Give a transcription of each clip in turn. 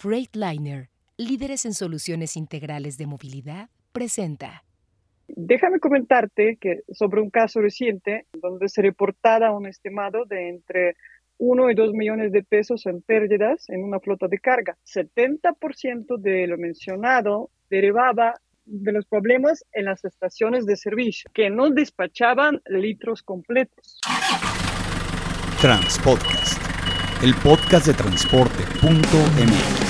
Freightliner, líderes en soluciones integrales de movilidad, presenta. Déjame comentarte que sobre un caso reciente donde se reportaba un estimado de entre 1 y 2 millones de pesos en pérdidas en una flota de carga. 70% de lo mencionado derivaba de los problemas en las estaciones de servicio, que no despachaban litros completos. Transpodcast, el podcast de transporte.mx.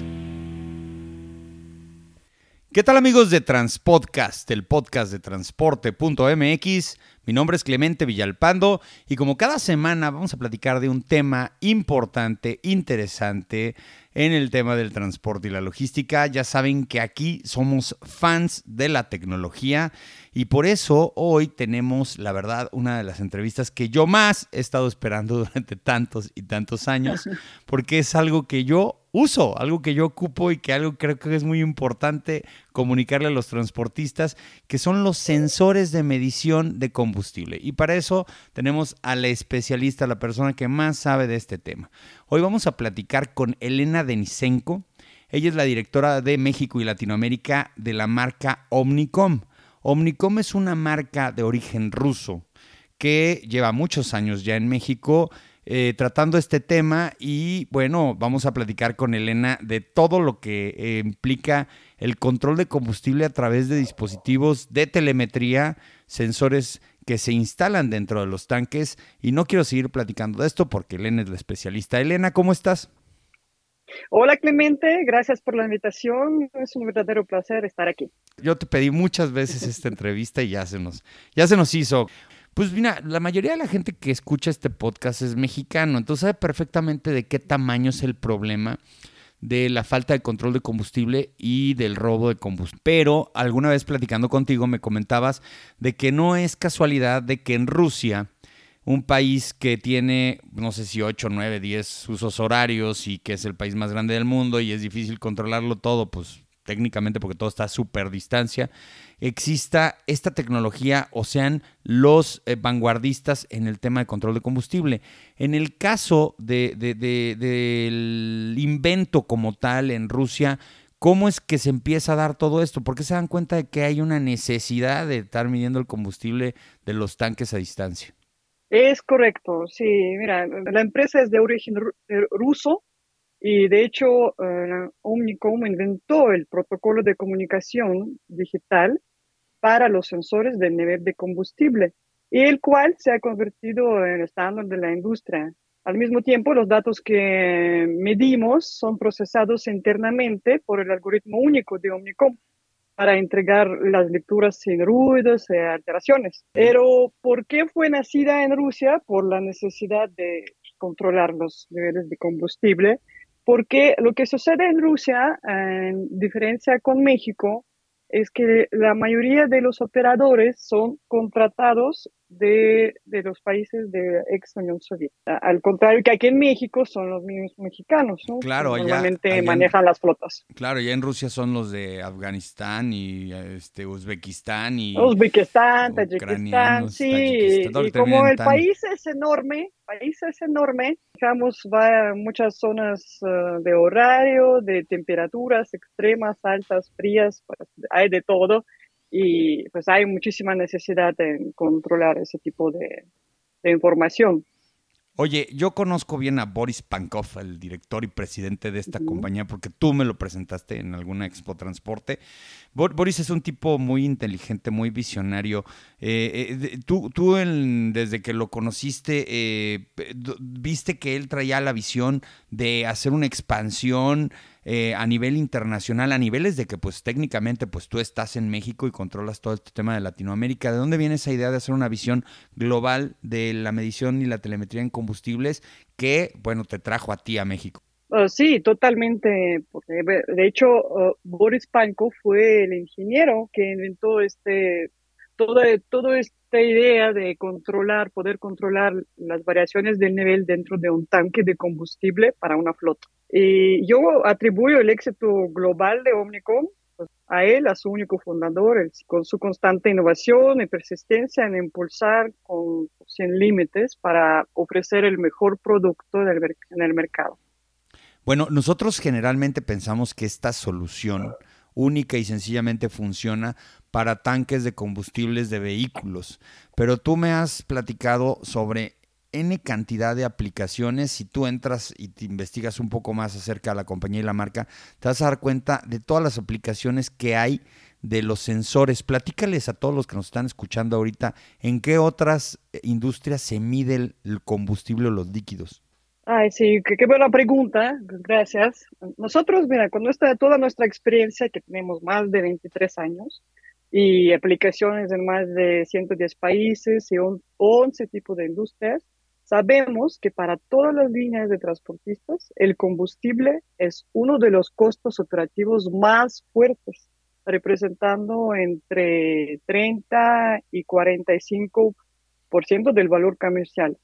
¿Qué tal amigos de Transpodcast, el podcast de transporte.mx? Mi nombre es Clemente Villalpando y como cada semana vamos a platicar de un tema importante, interesante en el tema del transporte y la logística. Ya saben que aquí somos fans de la tecnología y por eso hoy tenemos, la verdad, una de las entrevistas que yo más he estado esperando durante tantos y tantos años, porque es algo que yo uso, algo que yo ocupo y que algo creo que es muy importante comunicarle a los transportistas, que son los sensores de medición de combustible. Y para eso tenemos a la especialista, la persona que más sabe de este tema. Hoy vamos a platicar con Elena Denisenko. Ella es la directora de México y Latinoamérica de la marca Omnicom. Omnicom es una marca de origen ruso que lleva muchos años ya en México eh, tratando este tema y bueno, vamos a platicar con Elena de todo lo que eh, implica el control de combustible a través de dispositivos de telemetría, sensores que se instalan dentro de los tanques y no quiero seguir platicando de esto porque Elena es la especialista. Elena, ¿cómo estás? Hola Clemente, gracias por la invitación. Es un verdadero placer estar aquí. Yo te pedí muchas veces esta entrevista y ya se nos, ya se nos hizo. Pues mira, la mayoría de la gente que escucha este podcast es mexicano, entonces sabe perfectamente de qué tamaño es el problema de la falta de control de combustible y del robo de combustible. Pero alguna vez platicando contigo me comentabas de que no es casualidad de que en Rusia un país que tiene, no sé si 8, 9, 10 usos horarios y que es el país más grande del mundo y es difícil controlarlo todo, pues técnicamente porque todo está a súper distancia, exista esta tecnología o sean los eh, vanguardistas en el tema de control de combustible. En el caso de, del invento como tal en Rusia, ¿cómo es que se empieza a dar todo esto? ¿Por qué se dan cuenta de que hay una necesidad de estar midiendo el combustible de los tanques a distancia? Es correcto, sí, mira, la empresa es de origen ruso y de hecho eh, Omnicom inventó el protocolo de comunicación digital para los sensores del nivel de combustible, y el cual se ha convertido en estándar de la industria. Al mismo tiempo, los datos que medimos son procesados internamente por el algoritmo único de Omnicom para entregar las lecturas sin ruidos y alteraciones. Pero, ¿por qué fue nacida en Rusia? Por la necesidad de controlar los niveles de combustible. Porque lo que sucede en Rusia, en diferencia con México, es que la mayoría de los operadores son contratados de, de, los países de ex Unión Soviética. Al contrario que aquí en México son los mismos mexicanos, ¿no? Claro, allá, normalmente manejan las flotas. Claro, ya en Rusia son los de Afganistán y este Uzbekistán y Uzbekistán, Tayikistán, sí, y como el país es enorme, país es enorme, digamos, va a muchas zonas uh, de horario, de temperaturas extremas, altas, frías, pues, hay de todo y pues hay muchísima necesidad de controlar ese tipo de, información. Oye, yo conozco bien a Boris Pankov, el director y presidente de esta compañía, porque tú me lo presentaste en alguna Expo Transporte. Boris es un tipo muy inteligente, muy visionario. Eh, eh, tú, tú desde que lo conociste, eh, viste que él traía la visión de hacer una expansión eh, a nivel internacional, a niveles de que pues técnicamente pues tú estás en México y controlas todo este tema de Latinoamérica. ¿De dónde viene esa idea de hacer una visión global de la medición y la telemetría en combustibles que, bueno, te trajo a ti a México? Uh, sí, totalmente. Porque de hecho, uh, Boris Panko fue el ingeniero que inventó este toda, toda esta idea de controlar, poder controlar las variaciones del nivel dentro de un tanque de combustible para una flota. Y yo atribuyo el éxito global de Omnicom pues, a él, a su único fundador, con su constante innovación y persistencia en impulsar con, sin límites para ofrecer el mejor producto en el mercado. Bueno, nosotros generalmente pensamos que esta solución única y sencillamente funciona para tanques de combustibles de vehículos, pero tú me has platicado sobre N cantidad de aplicaciones. Si tú entras y te investigas un poco más acerca de la compañía y la marca, te vas a dar cuenta de todas las aplicaciones que hay de los sensores. Platícales a todos los que nos están escuchando ahorita en qué otras eh, industrias se mide el combustible o los líquidos. Ay, sí, qué, buena pregunta, gracias. Nosotros, mira, con nuestra, toda nuestra experiencia, que tenemos más de 23 años, y aplicaciones en más de 110 países y 11 tipos de industrias, sabemos que para todas las líneas de transportistas, el combustible es uno de los costos operativos más fuertes, representando entre 30 y 45% del valor comercial.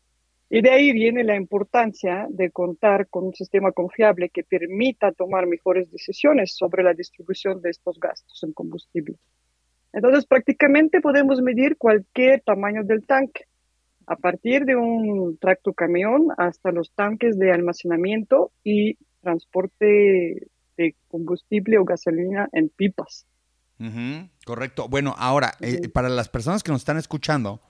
Y de ahí viene la importancia de contar con un sistema confiable que permita tomar mejores decisiones sobre la distribución de estos gastos en combustible. Entonces, prácticamente podemos medir cualquier tamaño del tanque, a partir de un tracto camión hasta los tanques de almacenamiento y transporte de combustible o gasolina en pipas. correcto. Bueno, ahora, eh, para las personas que nos están escuchando,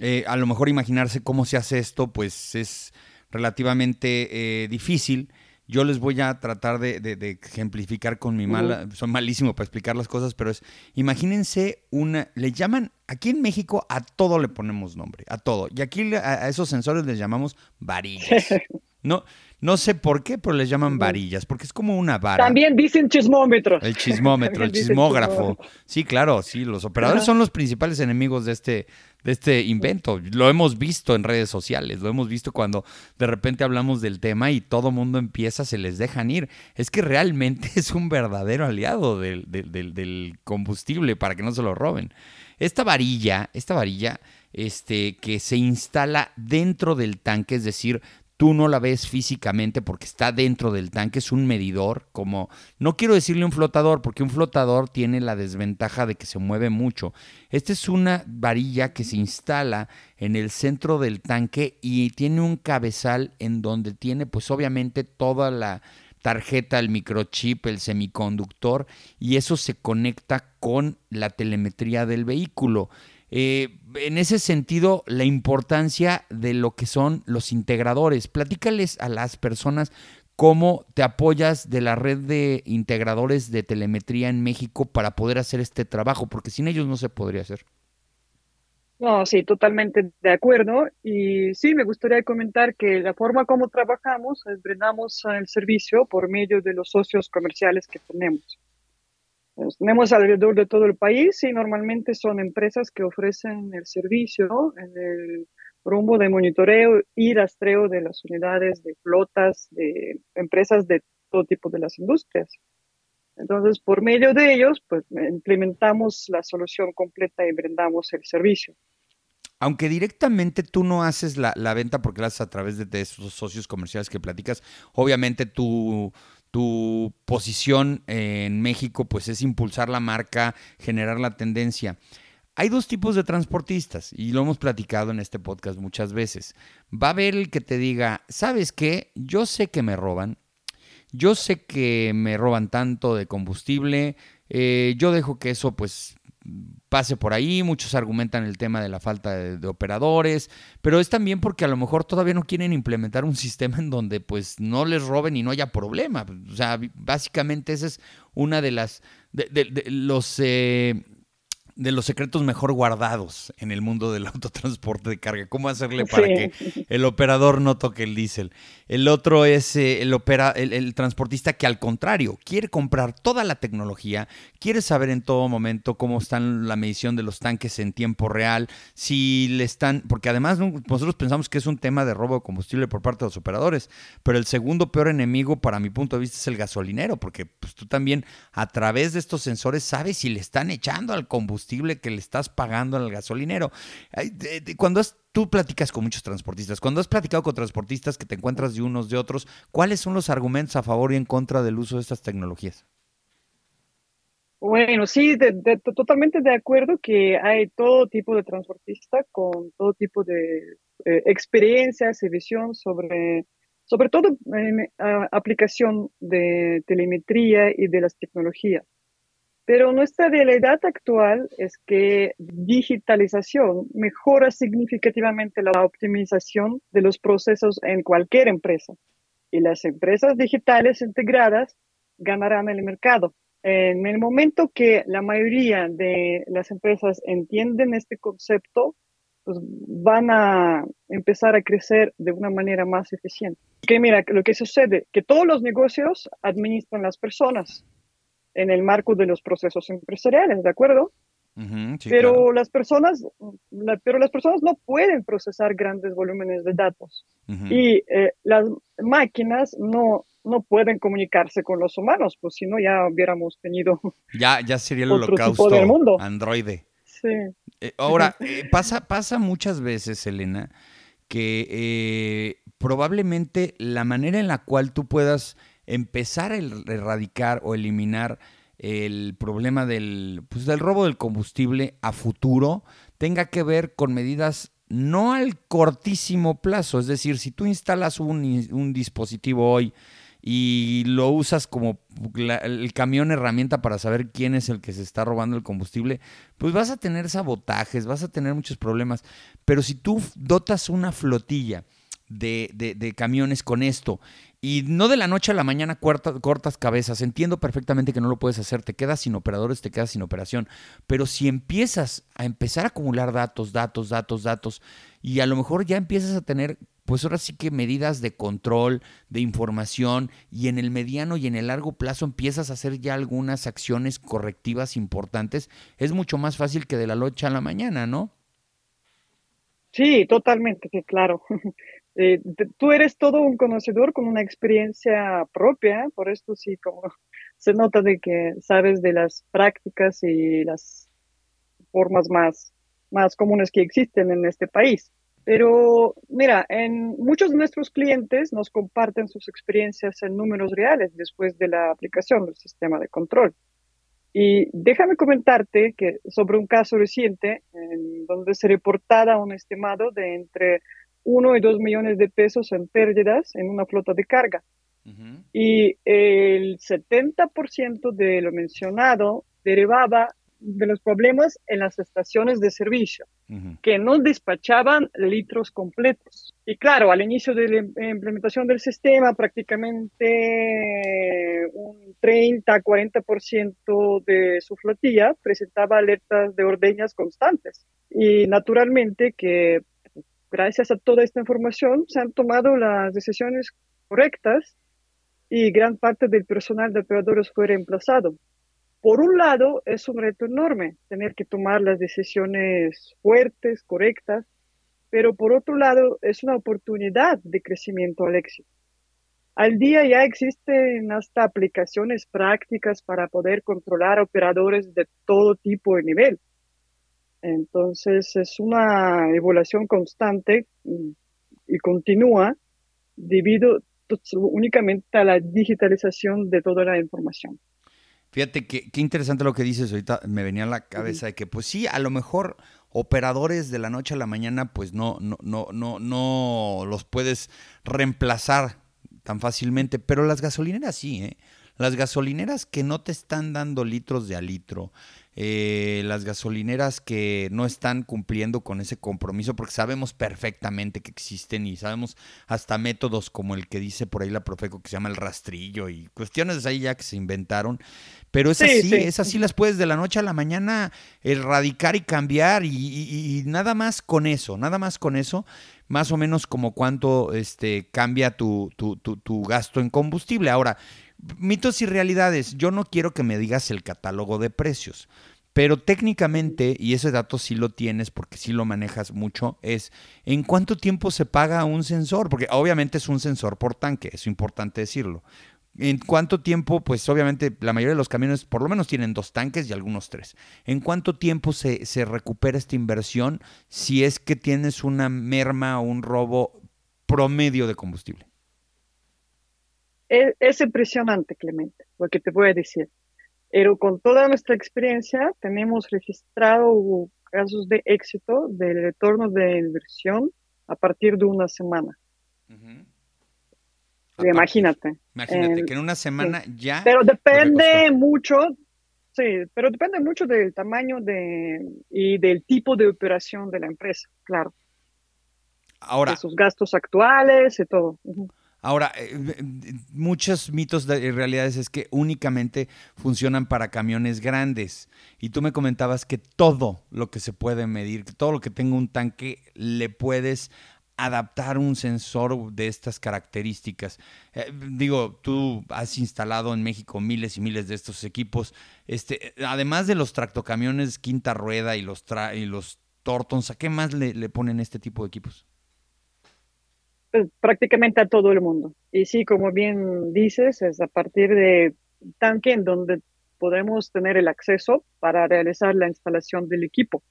eh, a lo mejor imaginarse cómo se hace esto, pues es relativamente eh, difícil. Yo les voy a tratar de, ejemplificar con mi mala, son malísimo para explicar las cosas, pero es, imagínense una, le llaman, aquí en México a todo le ponemos nombre, a todo, y aquí a, a esos sensores les llamamos varillas. No, no sé por qué, pero les llaman varillas, porque es como una vara. También dicen chismómetro. El chismómetro, el chismógrafo. Sí, claro, sí, los operadores son los principales enemigos de este, de este invento. Lo hemos visto en redes sociales, lo hemos visto cuando de repente hablamos del tema y todo mundo empieza, se les dejan ir. Es que realmente es un verdadero aliado del, del combustible para que no se lo roben. Esta varilla, esta varilla, este, que se instala dentro del tanque, es decir, tú no la ves físicamente porque está dentro del tanque, es un medidor, como no quiero decirle un flotador, porque un flotador tiene la desventaja de que se mueve mucho. Esta es una varilla que se instala en el centro del tanque y tiene un cabezal en donde tiene pues obviamente toda la tarjeta, el microchip, el semiconductor y eso se conecta con la telemetría del vehículo. Eh, en ese sentido, la importancia de lo que son los integradores. Platícales a las personas cómo te apoyas de la red de integradores de telemetría en México para poder hacer este trabajo, porque sin ellos no se podría hacer. No, sí, totalmente de acuerdo. Y sí, me gustaría comentar que la forma como trabajamos es el servicio por medio de los socios comerciales que tenemos tenemos alrededor de todo el país y normalmente son empresas que ofrecen el servicio en el rumbo de monitoreo y rastreo de las unidades de flotas de empresas de todo tipo de las industrias. Entonces, por medio de ellos, pues implementamos la solución completa y brindamos el servicio. Aunque directamente tú no haces la, venta porque la haces a través de, de, esos socios comerciales que platicas, obviamente tú tu posición en México pues es impulsar la marca, generar la tendencia. Hay dos tipos de transportistas y lo hemos platicado en este podcast muchas veces. Va a haber el que te diga, ¿sabes qué? Yo sé que me roban, yo sé que me roban tanto de combustible, eh, yo dejo que eso pues pase por ahí, muchos argumentan el tema de la falta de, operadores, pero es también porque a lo mejor todavía no quieren implementar un sistema en donde pues no les roben y no haya problema. O sea, básicamente esa es una de las, de, los... Eh, de los secretos mejor guardados en el mundo del autotransporte de carga. ¿Cómo hacerle para que el operador no toque el diésel? El otro es eh, el, opera, el, transportista que al contrario quiere comprar toda la tecnología, quiere saber en todo momento cómo están la medición de los tanques en tiempo real, si le están, porque además nosotros pensamos que es un tema de robo de combustible por parte de los operadores, pero el segundo peor enemigo para mi punto de vista es el gasolinero, porque pues, tú también a través de estos sensores sabes si le están echando al combustible que le estás pagando al gasolinero. Cuando tú platicas con muchos transportistas, cuando has platicado con transportistas que te encuentras de unos de otros, ¿cuáles son los argumentos a favor y en contra del uso de estas tecnologías? Bueno, sí, totalmente de acuerdo que hay todo tipo de transportista con todo tipo de eh, experiencias y visión sobre, sobre todo aplicación de telemetría y de las tecnologías. Pero nuestra realidad actual es que digitalización mejora significativamente la optimización de los procesos en cualquier empresa. Y las empresas digitales integradas ganarán el mercado en el momento que la mayoría de las empresas entienden este concepto, pues van a empezar a crecer de una manera más eficiente. Que mira, lo que sucede, que todos los negocios administran las personas en el marco de los procesos empresariales, ¿de acuerdo? pero las personas, pero las personas no pueden procesar grandes volúmenes de datos y eh, las máquinas no no pueden comunicarse con los humanos, pues si no ya hubiéramos tenido ya ya sería el holocausto del mundo. androide. Sí. Eh, ahora eh, pasa pasa muchas veces, Elena, que probablemente la manera en la cual tú puedas empezar a erradicar o eliminar el problema del, pues, del robo del combustible a futuro tenga que ver con medidas no al cortísimo plazo, es decir, si tú instalas un, dispositivo hoy y lo usas como el camión herramienta para saber quién es el que se está robando el combustible, pues vas a tener sabotajes, vas a tener muchos problemas. Pero si tú dotas una flotilla de, de camiones con esto y no de la noche a la mañana cortas cabezas. Entiendo perfectamente que no lo puedes hacer. Te quedas sin operadores, te quedas sin operación. Pero si empiezas a empezar a acumular datos, datos, datos, datos, y a lo mejor ya empiezas a tener, pues ahora sí que medidas de control, de información, y en el mediano y en el largo plazo empiezas a hacer ya algunas acciones correctivas importantes, es mucho más fácil que de la noche a la mañana, ¿no? Sí, totalmente, claro. Eh, tú eres todo un conocedor con una experiencia propia, por esto sí, como se nota de que sabes de las prácticas y las formas más, más comunes que existen en este país. Pero mira, en muchos de nuestros clientes nos comparten sus experiencias en números reales después de la aplicación del sistema de control. Y déjame comentarte que sobre un caso reciente en donde se reportaba un estimado de entre 1 y 2 millones de pesos en pérdidas en una flota de carga. Y el 70% de lo mencionado derivaba de los problemas en las estaciones de servicio, que no despachaban litros completos. Y claro, al inicio de la implementación del sistema, prácticamente un 30-40% de su flotilla presentaba alertas de ordeñas constantes. Y naturalmente que gracias a toda esta información se han tomado las decisiones correctas y gran parte del personal de operadores fue reemplazado. Por un lado, es un reto enorme tener que tomar las decisiones fuertes, correctas, pero por otro lado, es una oportunidad de crecimiento al éxito. Al día ya existen hasta aplicaciones prácticas para poder controlar operadores de todo tipo de nivel entonces es una evaluación constante y continúa debido únicamente a la digitalización de toda la información. Fíjate qué interesante lo que dices ahorita, me venía a la cabeza de que pues sí, a lo mejor operadores de la noche a la mañana pues no, no, no, no, no los puedes reemplazar tan fácilmente, pero las gasolineras sí, ¿eh? Las gasolineras que no te están dando litros de a litro, eh, las gasolineras que no están cumpliendo con ese compromiso, porque sabemos perfectamente que existen y sabemos hasta métodos como el que dice por ahí la Profeco que se llama el rastrillo y cuestiones ahí ya que se inventaron. Pero es así, es así las puedes de la noche a la mañana erradicar y cambiar y, nada más con eso, nada más con eso, más o menos como cuánto este, cambia tu, tu, tu gasto en combustible. Ahora, mitos y realidades. Yo no quiero que me digas el catálogo de precios, pero técnicamente, y ese dato sí lo tienes porque sí lo manejas mucho, es en cuánto tiempo se paga un sensor, porque obviamente es un sensor por tanque, es importante decirlo. ¿En cuánto tiempo? Pues obviamente la mayoría de los camiones por lo menos tienen dos tanques y algunos tres. ¿En cuánto tiempo se, se recupera esta inversión si es que tienes una merma o un robo promedio de combustible? es, impresionante, Clemente, lo que te voy a decir. Pero con toda nuestra experiencia tenemos registrado casos de éxito del retorno de inversión a partir de una semana. Imagínate. Imagínate que en una semana ya. Pero depende mucho, sí, pero depende mucho del tamaño de, y del tipo de operación de la empresa, claro. Ahora. De sus gastos actuales y todo. Ahora, eh, muchos mitos de realidades es que únicamente funcionan para camiones grandes. Y tú me comentabas que todo lo que se puede medir, que todo lo que tenga un tanque, le puedes adaptar un sensor de estas características. Eh, digo, tú has instalado en México miles y miles de estos equipos. Este, además de los tractocamiones quinta rueda y los, y los Tortons, ¿a qué más le ponen este tipo de equipos? Pues, prácticamente a todo el mundo. Y sí, como bien dices, es a partir de tanque en donde podemos tener el acceso para realizar la instalación del equipo.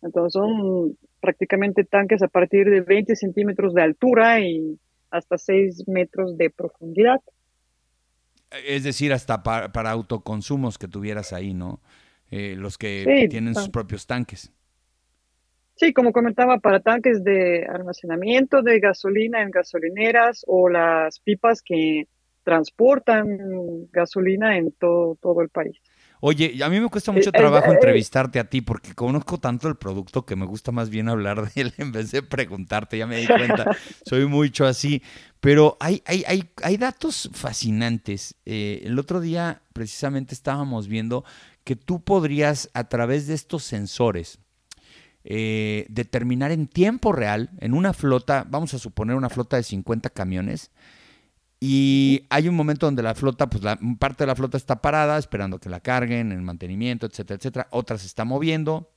Entonces son prácticamente tanques a partir de 20 centímetros de altura y hasta 6 metros de profundidad. Es decir, hasta para, autoconsumos que tuvieras ahí, ¿no? Eh, los que tienen sus propios tanques. Sí, como comentaba, para tanques de almacenamiento de gasolina en gasolineras o las pipas que transportan gasolina en todo, todo el país. Oye, a mí me cuesta mucho eh, trabajo eh, entrevistarte a ti porque conozco tanto el producto que me gusta más bien hablar de él en vez de preguntarte, ya me di cuenta, soy mucho así, pero hay, hay, hay, hay datos fascinantes. Eh, el otro día precisamente estábamos viendo que tú podrías a través de estos sensores, eh, determinar en tiempo real, en una flota, vamos a suponer una flota de 50 camiones, y hay un momento donde la flota, pues la parte de la flota está parada, esperando que la carguen, el mantenimiento, etcétera, etcétera. Otra se está moviendo,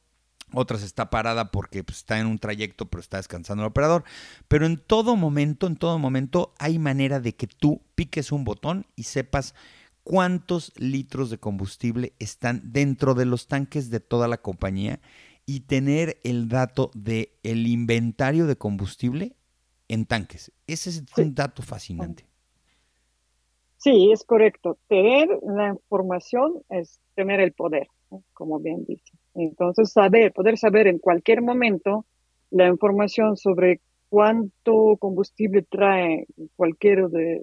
otra se está parada porque pues, está en un trayecto, pero está descansando el operador. Pero en todo momento, en todo momento, hay manera de que tú piques un botón y sepas cuántos litros de combustible están dentro de los tanques de toda la compañía y tener el dato de el inventario de combustible en tanques. Ese es un dato fascinante. Sí, es correcto. Tener la información es tener el poder, como bien dice. Entonces, saber, poder saber en cualquier momento la información sobre cuánto combustible trae cualquiera de,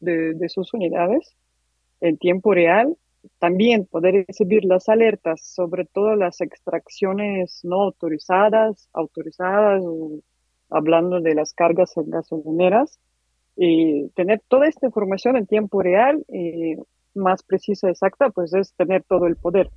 de sus unidades en tiempo real también poder recibir las alertas sobre todas las extracciones no autorizadas, autorizadas, hablando de las cargas en gasolineras, y tener toda esta información en tiempo real y más precisa, exacta, pues es tener todo el poder.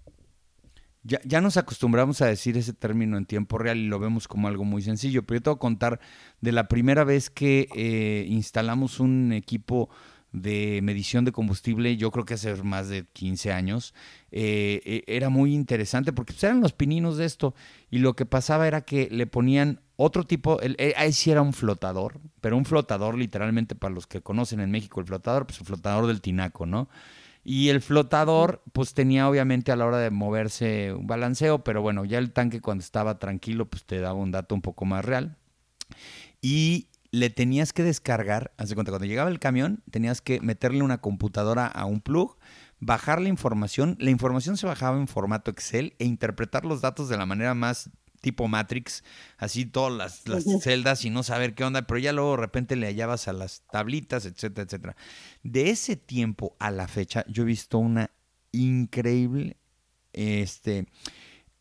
Ya, ya, nos acostumbramos a decir ese término en tiempo real y lo vemos como algo muy sencillo, pero yo te voy a contar de la primera vez que eh, instalamos un equipo de medición de combustible, yo creo que hace más de 15 años, eh, eh, era muy interesante porque pues, eran los pininos de esto y lo que pasaba era que le ponían otro tipo, eh, ahí sí era un flotador, pero un flotador literalmente para los que conocen en México el flotador, pues el flotador del tinaco, ¿no? Y el flotador, pues tenía obviamente a la hora de moverse un balanceo, pero bueno, ya el tanque cuando estaba tranquilo, pues te daba un dato un poco más real. Y le tenías que descargar, hace cuenta, cuando llegaba el camión, tenías que meterle una computadora a un plug, bajar la información, la información se bajaba en formato Excel e interpretar los datos de la manera más tipo Matrix, así todas las, celdas y no saber qué onda, pero ya luego de repente le hallabas a las tablitas, etcétera, etcétera. De ese tiempo a la fecha, yo he visto una increíble este,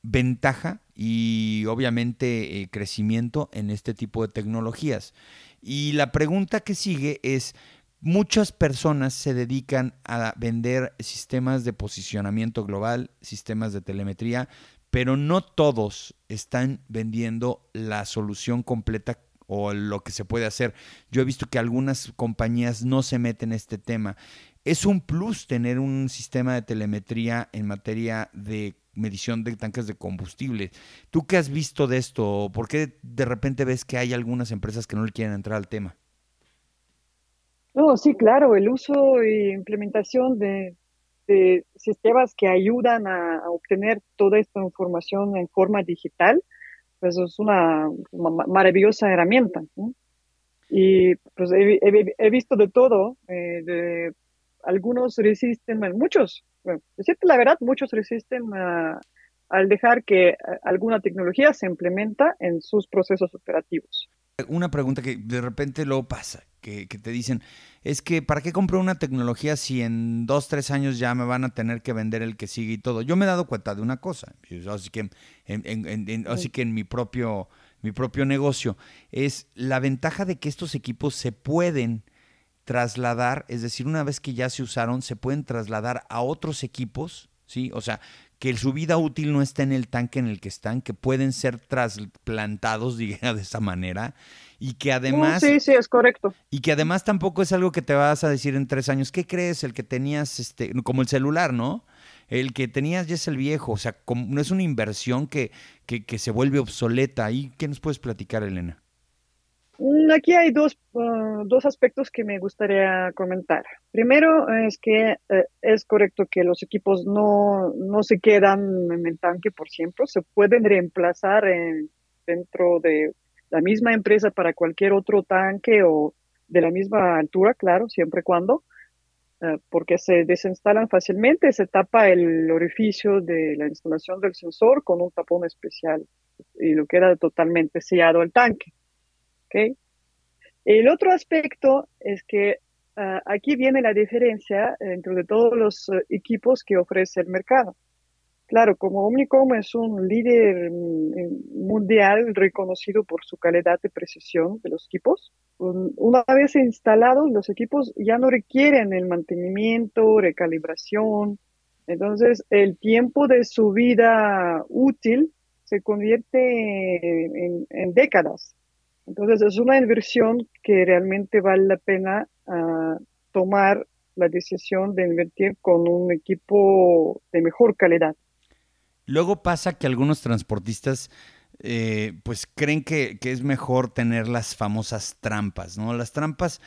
ventaja y obviamente eh, crecimiento en este tipo de tecnologías. Y la pregunta que sigue es, muchas personas se dedican a vender sistemas de posicionamiento global, sistemas de telemetría, pero no todos están vendiendo la solución completa o lo que se puede hacer. Yo he visto que algunas compañías no se meten en este tema. Es un plus tener un sistema de telemetría en materia de medición de tanques de combustible. ¿Tú qué has visto de esto? ¿Por qué de repente ves que hay algunas empresas que no le quieren entrar al tema? No, sí, claro, el uso e implementación de, sistemas que ayudan a, obtener toda esta información en forma digital, pues es una, maravillosa herramienta. Y pues he, visto de todo, eh, algunos resisten, muchos, bueno, la verdad, muchos resisten al dejar que alguna tecnología se implementa en sus procesos operativos. Una pregunta que de repente luego pasa, que, te dicen, es que ¿para qué compro una tecnología si en dos, tres años ya me van a tener que vender el que sigue y todo? Yo me he dado cuenta de una cosa, así que en, así que en mi propio, mi propio negocio, es la ventaja de que estos equipos se pueden trasladar, es decir, una vez que ya se usaron, se pueden trasladar a otros equipos, ¿sí? O sea, que su vida útil no está en el tanque en el que están, que pueden ser trasplantados, diga de esa manera, y que además... sí, sí, es correcto. Y que además tampoco es algo que te vas a decir en tres años, ¿qué crees? El que tenías, este, como el celular, ¿no? El que tenías ya es el viejo, o sea, no es una inversión que, que, que se vuelve obsoleta. ¿Y qué nos puedes platicar, Elena? Mm, aquí hay dos, uh, dos aspectos que me gustaría comentar. Primero es que eh, es correcto que los equipos no, no, se quedan en el tanque por siempre, se pueden reemplazar dentro de la misma empresa para cualquier otro tanque o de la misma altura, claro, siempre y cuando, uh, porque se desinstalan fácilmente, se tapa el orificio de la instalación del sensor con un tapón especial y lo queda totalmente sellado el tanque. ¿Okay? El otro aspecto es que ah, aquí viene la diferencia entre todos los eh, equipos que ofrece el mercado. Claro, como Omnicom es un líder mm, mundial reconocido por su calidad de precisión de los equipos, una vez instalados los equipos ya no requieren el mantenimiento, recalibración, entonces el tiempo de su vida útil se convierte en décadas. Entonces es una inversión que realmente vale la pena ah, tomar la decisión de invertir con un equipo de mejor calidad. Luego pasa que algunos transportistas eh, pues creen que, que, es mejor tener las famosas trampas, ¿no? Las trampas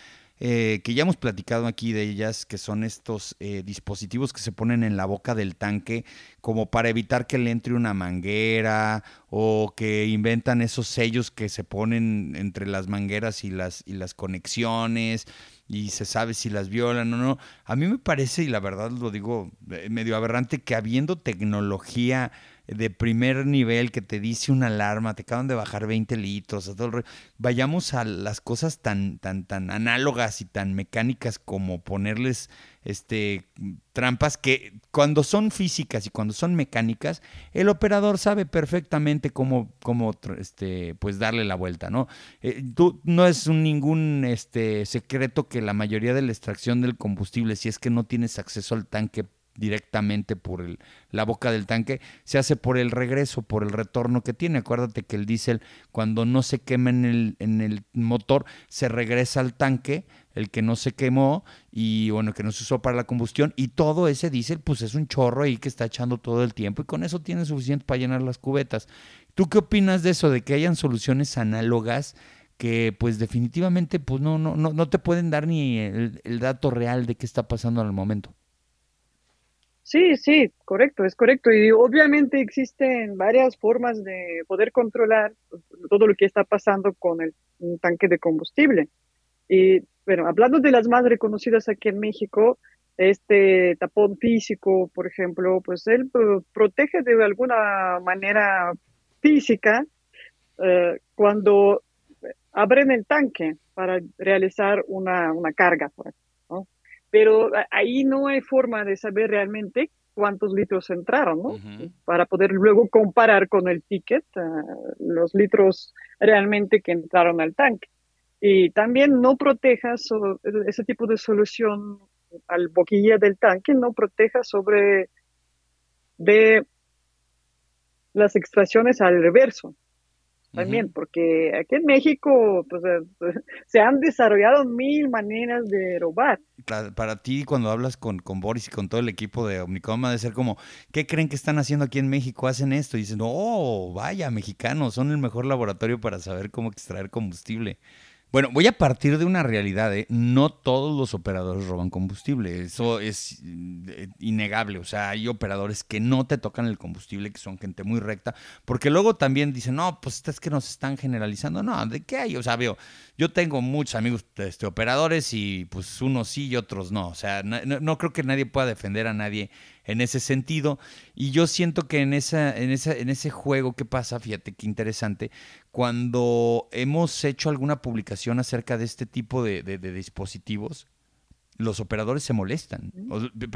eh, que ya hemos platicado aquí de ellas, que son estos eh, dispositivos que se ponen en la boca del tanque como para evitar que le entre una manguera o que inventan esos sellos que se ponen entre las mangueras y las, y las conexiones y se sabe si las violan o no. A mí me parece, y la verdad lo digo eh, medio aberrante, que habiendo tecnología de primer nivel que te dice una alarma, te acaban de bajar 20 litros, vayamos a las cosas tan, tan, tan análogas y tan mecánicas como ponerles este, trampas que cuando son físicas y cuando son mecánicas, el operador sabe perfectamente cómo, cómo este, pues darle la vuelta, ¿no? Eh, tú, no es ningún este, secreto que la mayoría de la extracción del combustible, si es que no tienes acceso al tanque directamente por el, la boca del tanque, se hace por el regreso, por el retorno que tiene. Acuérdate que el diésel, cuando no se quema en el, en el motor, se regresa al tanque, el que no se quemó y bueno, que no se usó para la combustión, y todo ese diésel, pues es un chorro ahí que está echando todo el tiempo y con eso tiene suficiente para llenar las cubetas. ¿Tú qué opinas de eso, de que hayan soluciones análogas? que pues definitivamente pues no, no, no, no te pueden dar ni el, el dato real de qué está pasando al momento. Sí, sí, correcto, es correcto. Y obviamente existen varias formas de poder controlar todo lo que está pasando con el tanque de combustible. Y bueno, hablando de las más reconocidas aquí en México, este tapón físico, por ejemplo, pues él protege de alguna manera física eh, cuando abren el tanque para realizar una, una carga, por ejemplo pero ahí no hay forma de saber realmente cuántos litros entraron, ¿no? Para poder luego comparar con el ticket ah, los litros realmente que entraron al tanque. Y también no proteja ese tipo de solución al boquilla del tanque, no proteja sobre de las extracciones al reverso también, porque aquí en México pues, eh, se han desarrollado mil maneras de robar. Para, ti, cuando hablas con, con, Boris y con todo el equipo de Omnicom, ha de ser como, ¿qué creen que están haciendo aquí en México? Hacen esto y dicen, oh, vaya, mexicanos, son el mejor laboratorio para saber cómo extraer combustible. Bueno, voy a partir de una realidad, ¿eh? no todos los operadores roban combustible, eso es eh, innegable, o sea, hay operadores que no te tocan el combustible, que son gente muy recta, porque luego también dicen, no, pues es que nos están generalizando, no, ¿de qué hay? O sea, veo, yo tengo muchos amigos este, operadores y pues unos sí y otros no, o sea, no, no creo que nadie pueda defender a nadie en ese sentido. Y yo siento que en, esa, en, esa, en ese juego que pasa, fíjate qué interesante, cuando hemos hecho alguna publicación acerca de este tipo de, de, dispositivos, los operadores se molestan.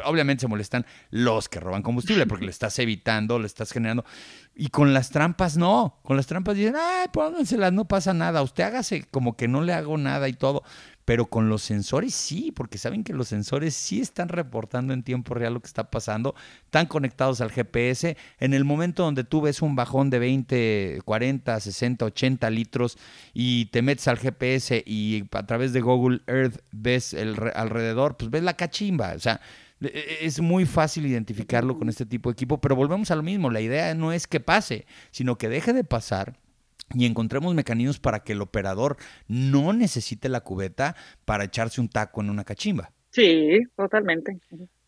Obviamente se molestan los que roban combustible porque le estás evitando, le estás generando. Y con las trampas no. Con las trampas dicen, ay, pónganselas, no pasa nada. Usted hágase como que no le hago nada y todo. Pero con los sensores sí, porque saben que los sensores sí están reportando en tiempo real lo que está pasando, están conectados al GPS. En el momento donde tú ves un bajón de 20, 40, 60, 80 litros y te metes al GPS y a través de Google Earth ves el alrededor, pues ves la cachimba. O sea, e, e, es muy fácil identificarlo con este tipo de equipo, pero volvemos a lo mismo. La idea no es que pase, sino que deje de pasar y encontremos mecanismos para que el operador no necesite la cubeta para echarse un taco en una cachimba. Sí, totalmente.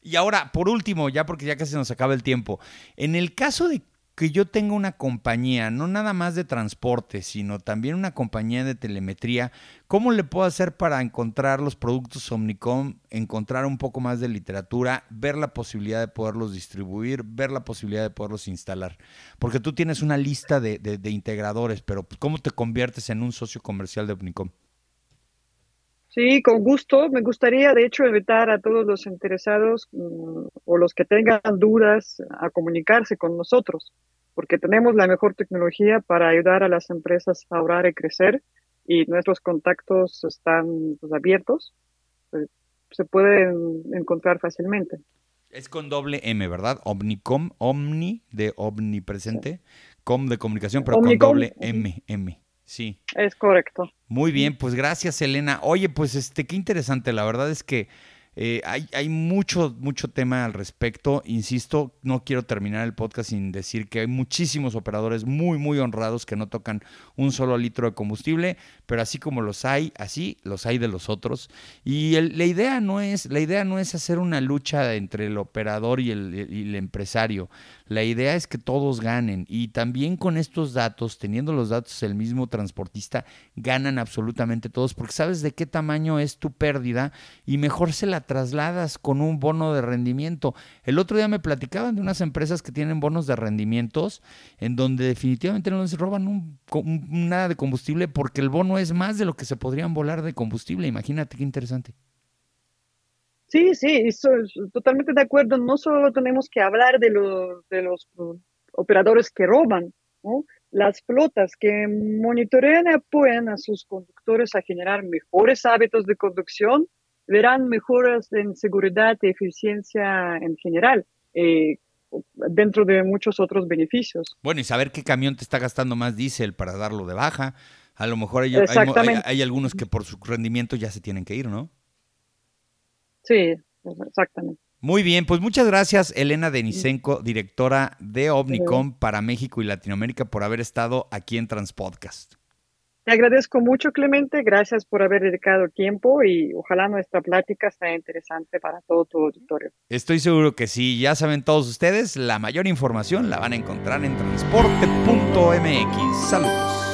Y ahora, por último, ya porque ya casi nos acaba el tiempo, en el caso de que yo tenga una compañía, no nada más de transporte, sino también una compañía de telemetría, ¿cómo le puedo hacer para encontrar los productos Omnicom, encontrar un poco más de literatura, ver la posibilidad de poderlos distribuir, ver la posibilidad de poderlos instalar? Porque tú tienes una lista de, integradores, pero pues, ¿cómo te conviertes en un socio comercial de Omnicom? Sí, con gusto. Me gustaría, de hecho, invitar a todos los interesados mm, o los que tengan dudas a comunicarse con nosotros, porque tenemos la mejor tecnología para ayudar a las empresas a ahorrar y crecer y nuestros contactos están pues, abiertos. Eh, se pueden encontrar fácilmente. Es con doble M, ¿verdad? Omnicom, Omni de omnipresente, com de comunicación, pero con doble M, M. Sí. Es correcto. Muy bien, pues gracias, Elena. Oye, pues este, qué interesante. La verdad es que eh, hay, mucho, mucho tema al respecto. Insisto, no quiero terminar el podcast sin decir que hay muchísimos operadores muy, muy honrados que no tocan un solo litro de combustible, pero así como los hay, así los hay de los otros. Y la, idea no es, la idea no es hacer una lucha entre el operador y el empresario. La idea es que todos ganen y también con estos datos, teniendo los datos el mismo transportista, ganan absolutamente todos porque sabes de qué tamaño es tu pérdida y mejor se la trasladas con un bono de rendimiento. El otro día me platicaban de unas empresas que tienen bonos de rendimientos en donde definitivamente no les roban un, nada de combustible porque el bono es más de lo que se podrían volar de combustible. Imagínate qué interesante. Sí, sí, estoy totalmente de acuerdo. No solo tenemos que hablar de los operadores que roban, las flotas que monitorean y apoyan a sus conductores a generar mejores hábitos de conducción verán mejoras en seguridad y eficiencia en general. Eh, dentro de muchos otros beneficios. Bueno, y saber qué camión te está gastando más diésel para darlo de baja. A lo mejor hay, hay algunos que por su rendimiento ya se tienen que ir, ¿no? Sí, exactamente. Muy bien, pues muchas gracias Elena Denisenko, directora de Omnicom para México y Latinoamérica, por haber estado aquí en Transpodcast. Te agradezco mucho, Clemente. Gracias por haber dedicado tiempo y ojalá nuestra plática sea interesante para todo tu auditorio. Estoy seguro que sí. Ya saben todos ustedes, la mayor información la van a encontrar en transporte.mx. Saludos.